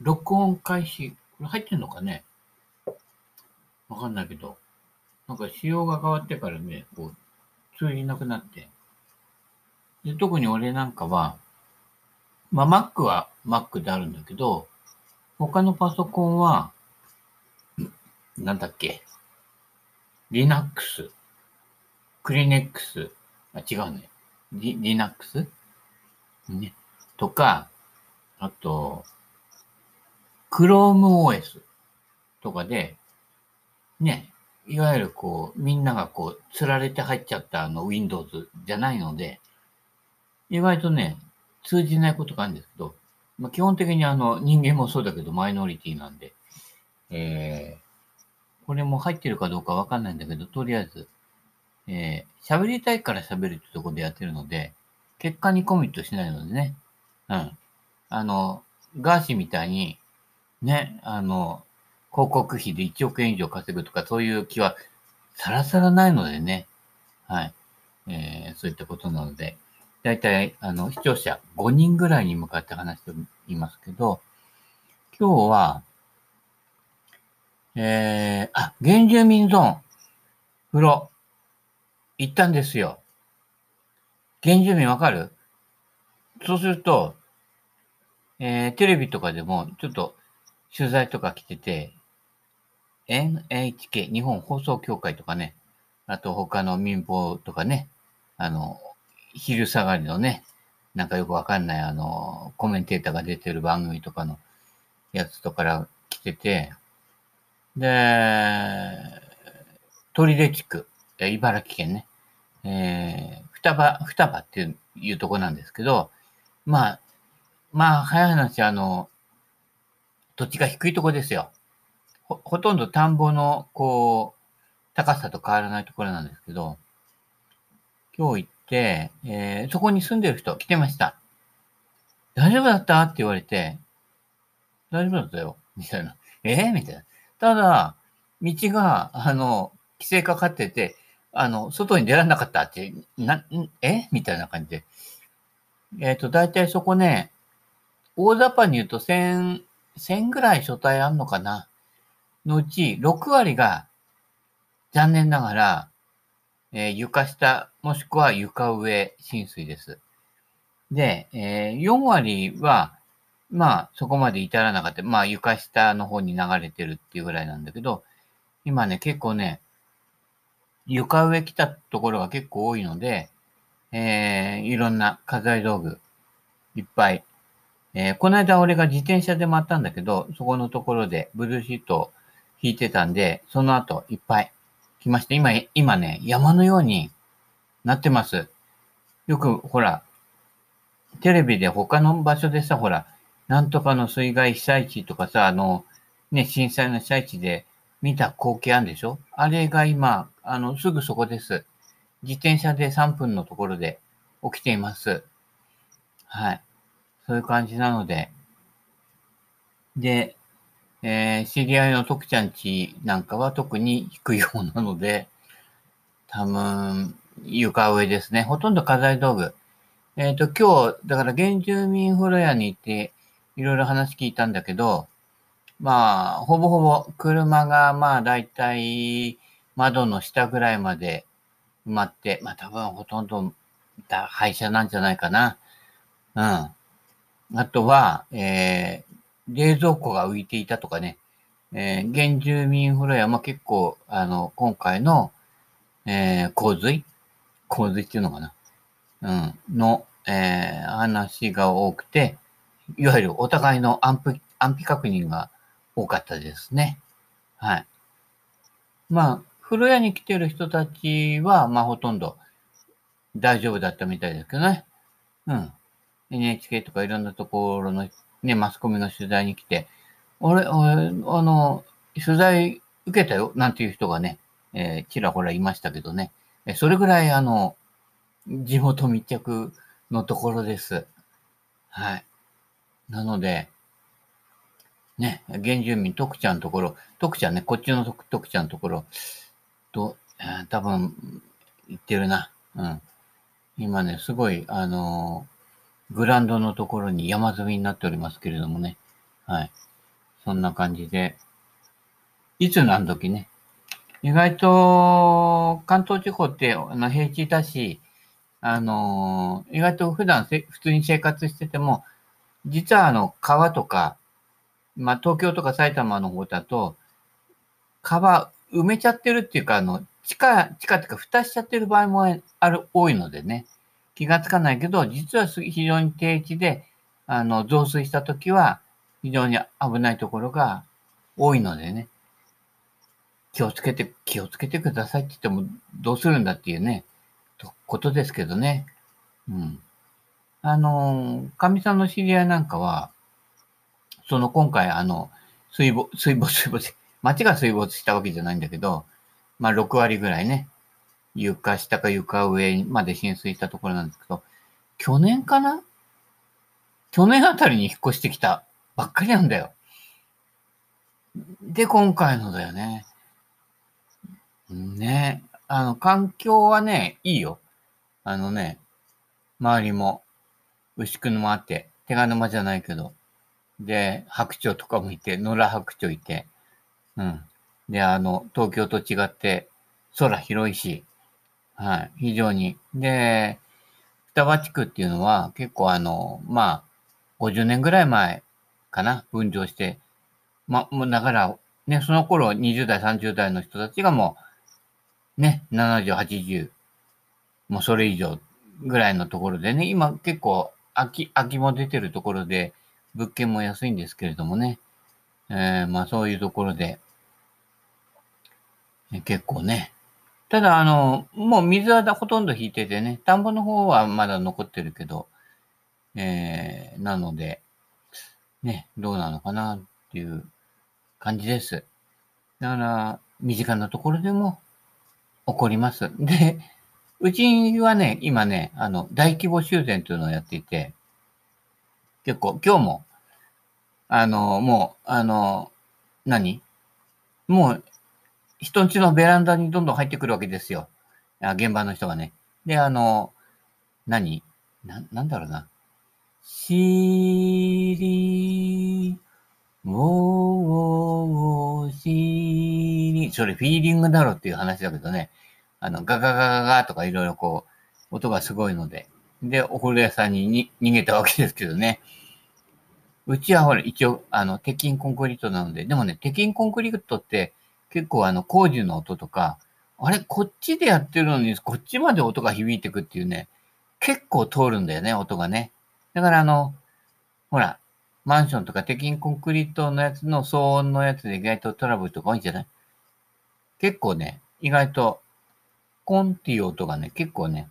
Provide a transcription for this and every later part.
録音開始。これ入ってんのかね？わかんないけど。なんか仕様が変わってからね、こう、通じなくなって。で特に俺なんかは、まあ Mac は Mac であるんだけど、他のパソコンは、なんだっけ？Linux、クリネックス、あ、違うね。リ Linux? ね。とか、あと、ChromeOS とかで、ね、いわゆるこう、みんながこう、釣られて入っちゃったあの Windows じゃないので、意外とね、通じないことがあるんですけど、まあ、基本的にあの、人間もそうだけど、マイノリティなんで、えー、これも入ってるかどうかわかんないんだけど、とりあえず、えー、喋りたいから喋るってとこでやってるので、結果にコミットしないのでね、うん。あの、ガーシーみたいに、ね、あの、広告費で1億円以上稼ぐとか、そういう気はさらさらないのでね。はい。えー、そういったことなので、だいたい、あの、視聴者5人ぐらいに向かって話していますけど、今日は、えー、あ、原住民ゾーン、風呂、行ったんですよ。原住民わかる？そうすると、えー、テレビとかでも、ちょっと取材とか来てて、NHK、日本放送協会とかね、あと他の民放とかね、あの、昼下がりのね、なんかよくわかんないあの、コメンテーターが出てる番組とかのやつとから来てて、で、鳥出地区、茨城県ね、えー、双葉、双葉っていういうとこなんですけど、まあ、まあ、早い話、あの、土地が低いとこですよ。ほ、ほとんど田んぼの、こう、高さと変わらないところなんですけど、今日行って、えー、そこに住んでる人来てました。大丈夫だった？って言われて、大丈夫だったよ。みたいな。えー、みたいな。ただ、道が、あの、規制かかってて、あの、外に出られなかったって、な、んえ？みたいな感じで。えっ、ー、と、大体そこね、大雑把に言うと1000、1000ぐらい書体あんのかな？のうち6割が残念ながら、えー、床下もしくは床上浸水です。で、えー、4割は、まあそこまで至らなかった。まあ床下の方に流れてるっていうぐらいなんだけど、今ね、結構ね、床上来たところが結構多いので、えー、いろんな家財道具、いっぱい。えー、この間俺が自転車で回ったんだけど、そこのところでブルーシートを引いてたんで、その後いっぱい来ました。今、今ね、山のようになってます。よく、ほら、テレビで他の場所でさ、ほら、なんとかの水害被災地とかさ、あの、ね、震災の被災地で見た光景あるんでしょ？あれが今、あの、すぐそこです。自転車で3分のところで起きています。はい。そういう感じなので。で、えー、知り合いの徳ちゃんちなんかは特に低い方なので、多分、床上ですね。ほとんど家財道具。えっ、ー、と、今日、だから原住民風呂屋に行って、いろいろ話聞いたんだけど、まあ、ほぼほぼ車が、まあ、だいたい窓の下ぐらいまで埋まって、まあ、多分ほとんど廃車なんじゃないかな。うん。あとは、えー、冷蔵庫が浮いていたとかね。えー、原住民風呂屋も結構、あの、今回の、えー、洪水？洪水っていうのかな？うん。の、えー、話が多くて、いわゆるお互いの安否、安否確認が多かったですね。はい。まあ、風呂屋に来てる人たちは、まあ、ほとんど大丈夫だったみたいですけどね。うん。NHK とかいろんなところのね、マスコミの取材に来て、俺、俺、あの、取材受けたよ、なんていう人がね、えー、ちらほらいましたけどね。それぐらい、あの、地元密着のところです。はい。なので、ね、原住民、徳ちゃんのところ、徳ちゃんね、こっちの徳ちゃんのところ、と、えー、多分、行ってるな。うん。今ね、すごい、あの、グランドのところに山積みになっておりますけれどもね。はい。そんな感じで。いつ何時ね？意外と、関東地方ってあの平地だし、あのー、意外と普段せ普通に生活してても、実はあの、川とか、まあ、東京とか埼玉の方だと、川埋めちゃってるっていうか、あの、地下、地下っていうか、蓋しちゃってる場合もある、多いのでね、気がつかないけど、実は非常に低地で、あの、増水したときは、非常に危ないところが多いのでね、気をつけて、気をつけてくださいって言っても、どうするんだっていうね、とことですけどね。うん。あの、かみさんの知り合いなんかは、その今回、あの、水没、水没、水没、町が水没したわけじゃないんだけど、まあ6割ぐらいね、床下か床上まで浸水したところなんですけど、去年かな？去年あたりに引っ越してきたばっかりなんだよ。で、今回のだよね。ね。あの、環境はね、いいよ。あのね、周りも、牛久沼あって、手賀沼じゃないけど、で、白鳥とかもいて、野良白鳥いて、うん。で、あの、東京と違って、空広いし、はい、非常に。で、双葉地区っていうのは結構あの、まあ、50年ぐらい前かな、分譲して、まあ、もうだから、ね、その頃20代、30代の人たちがもう、ね、70、80、もうそれ以上ぐらいのところでね、今結構空き、空きも出てるところで、物件も安いんですけれどもね、えー、まあそういうところで、結構ね。ただ、あの、もう水はほとんど引いててね、田んぼの方はまだ残ってるけど、えー、なので、ね、どうなのかなっていう感じです。だから、身近なところでも起こります。で、うちはね、今ね、あの、大規模修繕というのをやっていて、結構、今日も、あの、もう、あの、何？もう、人んちのベランダにどんどん入ってくるわけですよ。あ現場の人がね。で、あの、何？な、なんだろうな。しり、もう、しり、それフィーリングだろっていう話だけどね。あの、ガガガガガとかいろいろこう、音がすごいので。で、お風呂屋さんにに逃げたわけですけどね。うちはほら、一応、あの、鉄筋コンクリートなので、でもね、鉄筋コンクリートって、結構あの工事の音とか、あれ、こっちでやってるのに、こっちまで音が響いてくっていうね、結構通るんだよね、音がね。だからあの、ほら、マンションとか鉄筋コンクリートのやつの騒音のやつで意外とトラブルとか多いんじゃない？結構ね、意外と、コンっていう音がね、結構ね、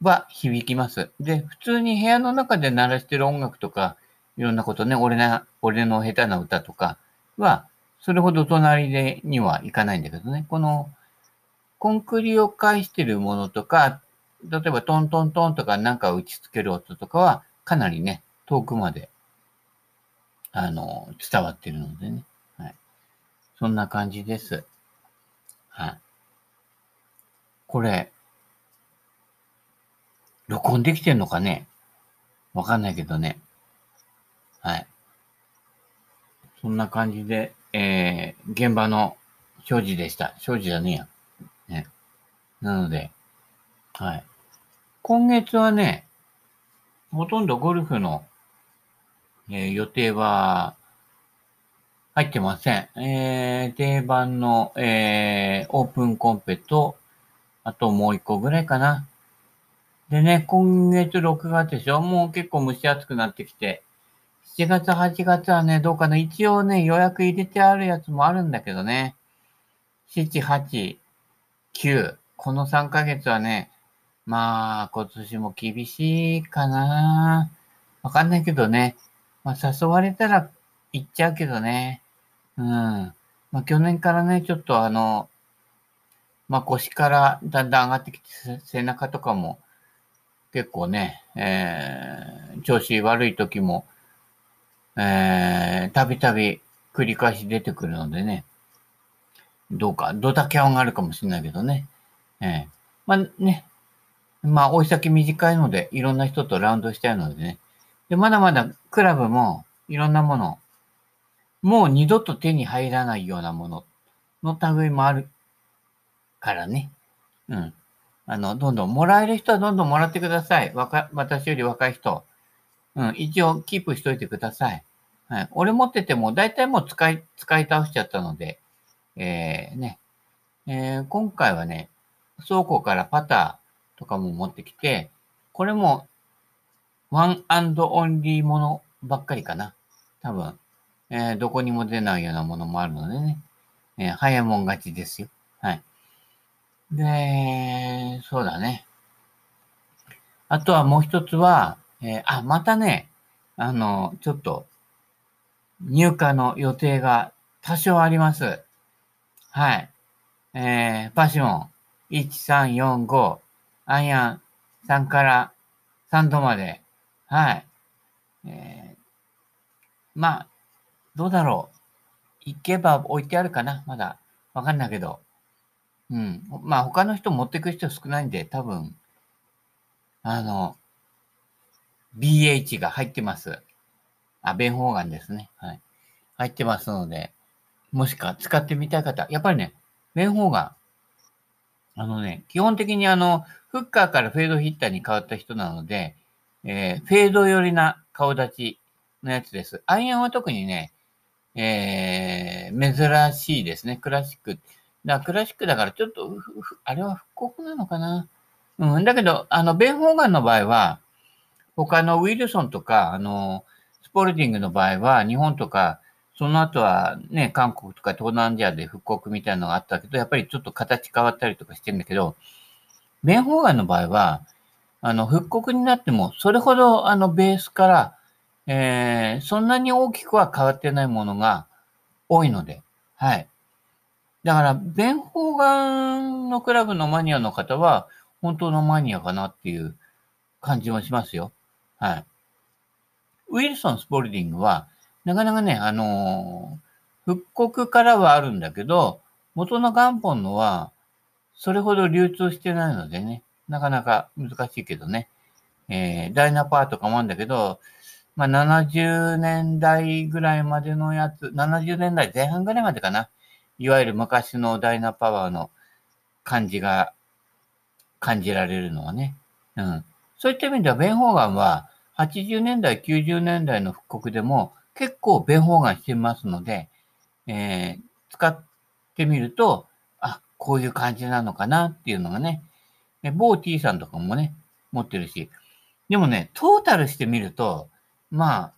は響きます。で、普通に部屋の中で鳴らしてる音楽とか、いろんなことね、俺な、俺の下手な歌とかは、それほど隣でにはいかないんだけどね。この、コンクリを介してるものとか、例えばトントントンとかなんか打ち付ける音とかは、かなりね、遠くまで、あの、伝わってるのでね。はい。そんな感じです。はい。これ、録音できてんのかね？わかんないけどね。はい。そんな感じで、えー、現場の所持でした。所持じゃねえや。ね。なので、はい。今月はね、ほとんどゴルフの、えー、予定は入ってません。えー、定番の、えー、オープンコンペと、あともう一個ぐらいかな。でね、今月6月でしょもう結構蒸し暑くなってきて、7月、8月はね、どうかな。一応ね、予約入れてあるやつもあるんだけどね。7、8、9。この3ヶ月はね、まあ、今年も厳しいかな。わかんないけどね。まあ、誘われたら行っちゃうけどね。うん。まあ、去年からね、ちょっとあの、まあ、腰からだんだん上がってきて、背中とかも結構ね、えー、調子悪い時もえー、たびたび繰り返し出てくるのでね、どうか、ドタキャンがあるかもしれないけどね。えー、まあね、まあ、追い先短いので、いろんな人とラウンドしたいのでね。で、まだまだクラブもいろんなもの、もう二度と手に入らないようなものの類もあるからね。うん。あの、どんどん、もらえる人はどんどんもらってください。若、私より若い人。うん、一応キープしといてください。はい。俺持ってても、大体もう使い、使い倒しちゃったので、えー、ね。えー、今回はね、倉庫からパターとかも持ってきて、これも、ワンオンリーものばっかりかな。多分。えー、どこにも出ないようなものもあるのでね。えー、早いもん勝ちですよ。はい。で、そうだね。あとはもう一つは、えー、あ、またね、あの、ちょっと、入荷の予定が多少あります。はい。えー、パシモン、1345、アイアン3から3度まで。はい。えー、まあ、どうだろう。行けば置いてあるかなまだ。わかんないけど。うん。まあ、他の人持ってく人少ないんで、多分、あの、BH が入ってます。あ、弁法眼ですね。はい。入ってますので、もしか使ってみたい方、やっぱりね、弁法眼、あのね、基本的にあの、フッカーからフェードヒッターに変わった人なので、えー、フェード寄りな顔立ちのやつです。アイアンは特にね、えー、珍しいですね。クラシック。だクラシックだからちょっと、あれは復刻なのかな。うん。だけど、あの、ベン・ホーガンの場合は、他のウィルソンとか、あの、スポルディングの場合は、日本とか、その後はね、韓国とか東南アジアで復刻みたいなのがあったけど、やっぱりちょっと形変わったりとかしてるんだけど、ベン・ホーガンの場合は、あの、復刻になっても、それほど、あの、ベースから、えー、そんなに大きくは変わってないものが多いので、はい。だから、弁法眼のクラブのマニアの方は、本当のマニアかなっていう感じもしますよ。はい。ウィルソン・スポルディングは、なかなかね、あのー、復刻からはあるんだけど、元の元本のは、それほど流通してないのでね、なかなか難しいけどね。えー、ダイナパーとかもあるんだけど、まあ、70年代ぐらいまでのやつ、70年代前半ぐらいまでかな。いわゆる昔のダイナパワーの感じが感じられるのはね。うん。そういった意味では、ベンホーガンは80年代、90年代の復刻でも結構ベンホーガンしてますので、えー、使ってみると、あ、こういう感じなのかなっていうのがね、某 T さんとかもね、持ってるし。でもね、トータルしてみると、まあ、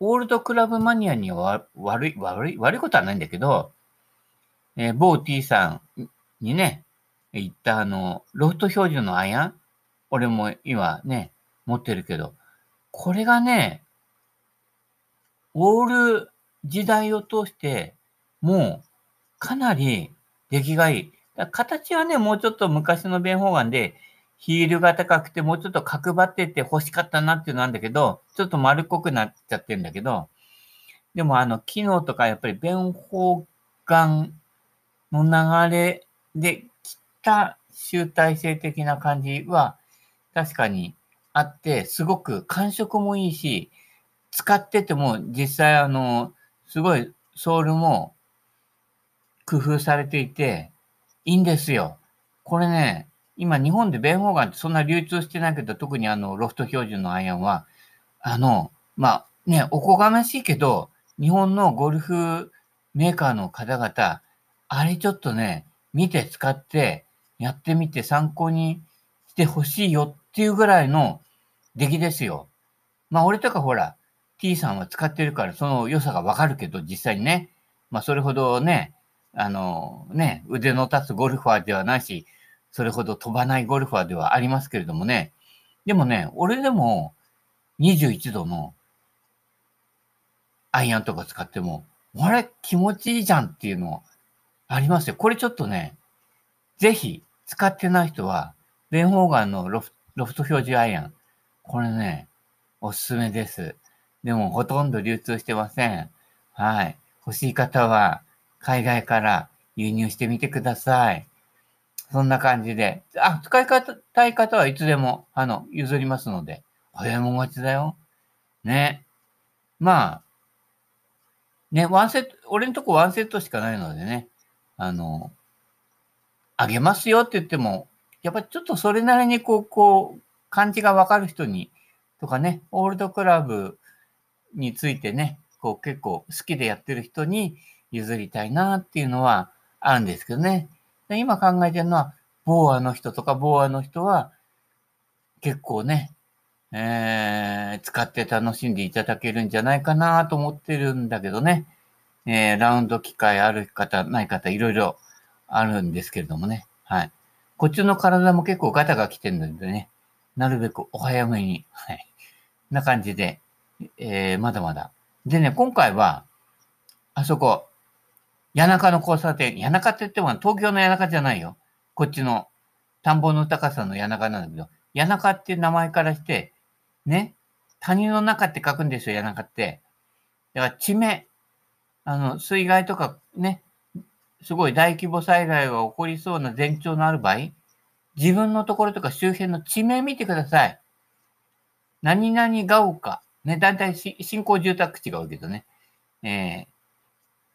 オールドクラブマニアには悪い、悪い、悪いことはないんだけど、えー、某 T さんにね、言ったあの、ロフト標準のアイアン俺も今ね、持ってるけど、これがね、オール時代を通して、もう、かなり出来がいい。形はね、もうちょっと昔の弁法眼で、ヒールが高くて、もうちょっと角張ってて欲しかったなっていうのなんだけど、ちょっと丸っこくなっちゃってるんだけど、でもあの、機能とかやっぱり弁法眼の流れできた集大成的な感じは確かにあって、すごく感触もいいし、使ってても実際あの、すごいソールも工夫されていて、いいんですよ。これね、今日本で弁法眼ってそんな流通してないけど、特にあの、ロフト標準のアイアンは、あの、まあ、ね、おこがましいけど、日本のゴルフメーカーの方々、あれちょっとね、見て使って、やってみて参考にしてほしいよっていうぐらいの出来ですよ。まあ俺とかほら、T さんは使ってるからその良さがわかるけど、実際にね。まあそれほどね、あのね、腕の立つゴルファーではないし、それほど飛ばないゴルファーではありますけれどもね。でもね、俺でも21度のアイアンとか使っても、あれ気持ちいいじゃんっていうのありますよ。これちょっとね、ぜひ使ってない人は、ベンホーガンのロフロフト表示アイアン。これね、おすすめです。でもほとんど流通してません。はい。欲しい方は海外から輸入してみてください。そんな感じで。あ、使い方、たい方はいつでも、あの、譲りますので。早いもん勝ちだよ。ね。まあ、ね、ワンセット、俺のとこワンセットしかないのでね、あの、あげますよって言っても、やっぱちょっとそれなりにこう、こう、感じがわかる人に、とかね、オールドクラブについてね、こう結構好きでやってる人に譲りたいなっていうのはあるんですけどね。で今考えてるのは、ボーアの人とかボーアの人は結構ね、えー、使って楽しんでいただけるんじゃないかなと思ってるんだけどね。えー、ラウンド機会ある方、ない方、いろいろあるんですけれどもね。はい。こっちの体も結構ガタが来てるのでね、なるべくお早めに、はい。な感じで、えー、まだまだ。でね、今回は、あそこ、谷中の交差点、谷中って言っても東京の谷中じゃないよ。こっちの田んぼの高さの谷中なんだけど、谷中っていう名前からして、ね、谷の中って書くんですよ、谷中って。だから地名、あの、水害とかね、すごい大規模災害が起こりそうな前兆のある場合、自分のところとか周辺の地名見てください。何々が丘。ね、だいたい新興住宅地が多いけどね。えー、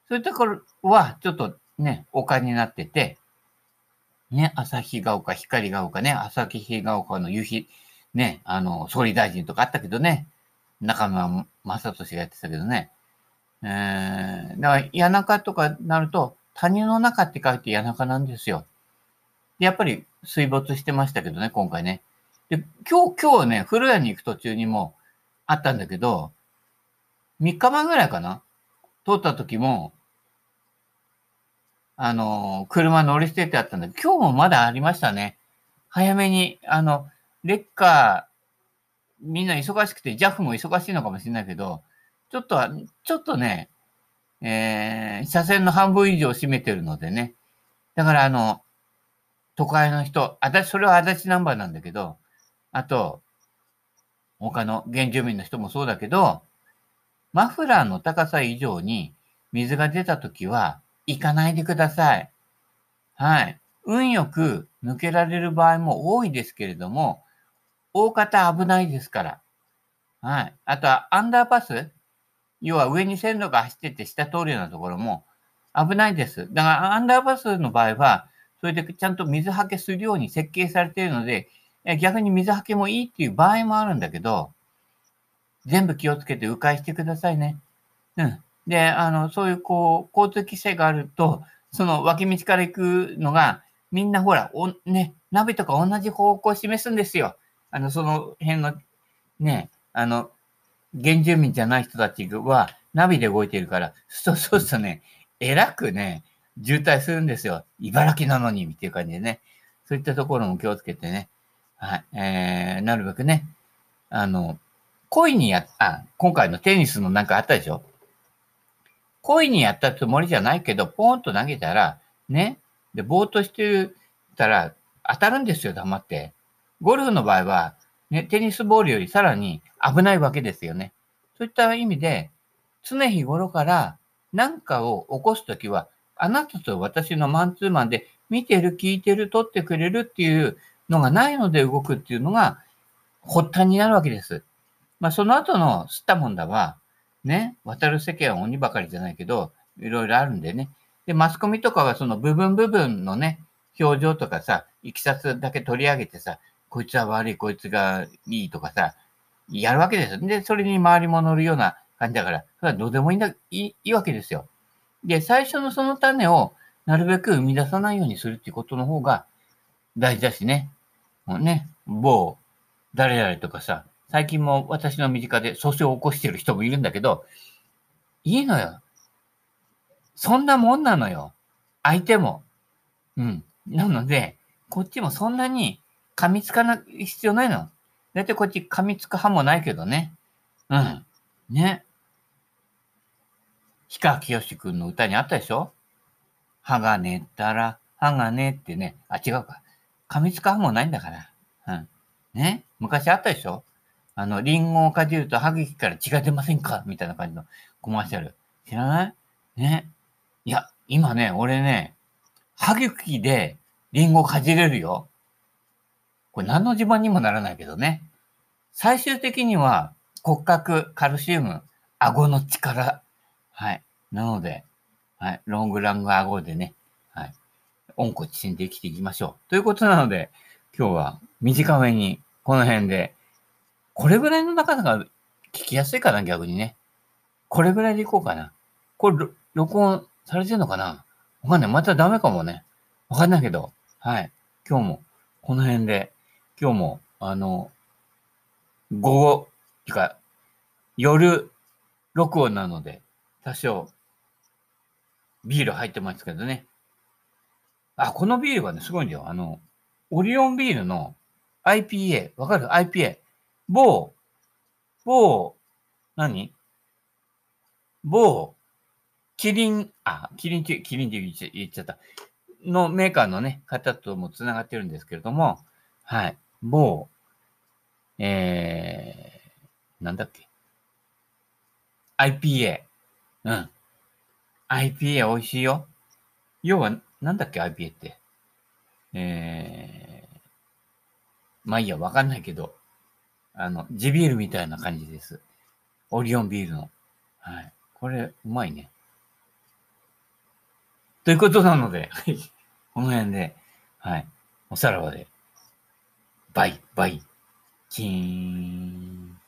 そういうところは、ちょっとね、丘になってて、ね、旭ヶ丘、光が丘ね、旭ヶ丘の夕日、ね、あの、総理大臣とかあったけどね、中村正俊がやってたけどね。えー、だから、谷中とかなると、谷の中って書いて谷中なんですよ。やっぱり水没してましたけどね、今回ね。で、今日、今日ね、古谷に行く途中にもあったんだけど、3日前ぐらいかな？通った時も、あの、車乗り捨ててあったんだけど、今日もまだありましたね。早めに、あの、レッカー、みんな忙しくて、JAF も忙しいのかもしれないけど、ちょっとは、ちょっとね、えー、車線の半分以上を占めてるのでね。だからあの、都会の人、私、それは足立ナンバーなんだけど、あと、他の原住民の人もそうだけど、マフラーの高さ以上に水が出たときは、行かないでください。はい。運よく抜けられる場合も多いですけれども、大方危ないですから。はい。あとは、アンダーパス要は上に線路が走ってて下通るようなところも危ないです。だから、アンダーパスの場合は、それでちゃんと水はけするように設計されているので、逆に水はけもいいっていう場合もあるんだけど、全部気をつけて迂回してくださいね。うん。で、あの、そういうこう、交通規制があると、その脇道から行くのが、みんなほら、お、ね、ナビとか同じ方向を示すんですよ。あの、その辺の、ね、あの、原住民じゃない人たちは、ナビで動いているから、そうそうするとね、えらくね、渋滞するんですよ。茨城なのに、っていう感じでね。そういったところも気をつけてね。はい。えー、なるべくね、あの、恋にや、あ、今回のテニスのなんかあったでしょ？恋にやったつもりじゃないけど、ポーンと投げたら、ね、で、ぼーっとしてたら当たるんですよ、黙って。ゴルフの場合は、ね、テニスボールよりさらに危ないわけですよね。そういった意味で、常日頃から何かを起こすときは、あなたと私のマンツーマンで見てる、聞いてる、撮ってくれるっていうのがないので動くっていうのが発端になるわけです。まあ、その後の吸ったもんだは、ね、渡る世間は鬼ばかりじゃないけど、いろいろあるんでね。で、マスコミとかはその部分部分のね、表情とかさ、いきさつだけ取り上げてさ、こいつは悪い、こいつがいいとかさ、やるわけですよ。で、それに周りも乗るような感じだから、それはどうでもいいんだ、いいいいわけですよ。で、最初のその種をなるべく生み出さないようにするっていうことの方が大事だしね。もうね、某、誰々とかさ、最近も私の身近で訴訟を起こしてる人もいるんだけど、いいのよ。そんなもんなのよ。相手も。うん。なので、こっちもそんなに噛みつかない必要ないの。だいたいこっち噛みつく派もないけどね。うん。ね。氷川きよしくんの歌にあったでしょ歯が寝たら、歯がねってね。あ、違うか。噛みつく派もないんだから。うん。ね？昔あったでしょ？あの、リンゴをかじると歯茎から血が出ませんか？みたいな感じのコマーシャル。知らない？ね？いや、今ね、俺ね、歯茎でリンゴかじれるよ。これ何の自慢にもならないけどね。最終的には骨格、カルシウム、顎の力。はい。なので、はい、ロングラングアゴでね、はい、温故知新で生きていきましょう。ということなので、今日は短めに、この辺で、これぐらいの中が聞きやすいかな、逆にね。これぐらいでいこうかな。これ、録音されてるのかなわかんない。またダメかもね。わかんないけど。はい。今日も、この辺で、今日も、あの、午後、てか、夜、録音なので、多少、ビール入ってますけどね。あ、このビールはね、すごいんだよ。あの、オリオンビールの IPA、わかる ?IPA。某、某、何？某、キリン、あ、キリンって、キリンって言っちゃった。のメーカーのね、方とも繋がってるんですけれども、はい。某、えー、なんだっけ？IPA。うん。IPA 美味しいよ。要は、なんだっけ ?IPA って。えー、まあいいや、わかんないけど、あの、地ビールみたいな感じです。オリオンビールの。はい。これ、うまいね。ということなので、この辺で、はい。おさらばで、バイバイキーン。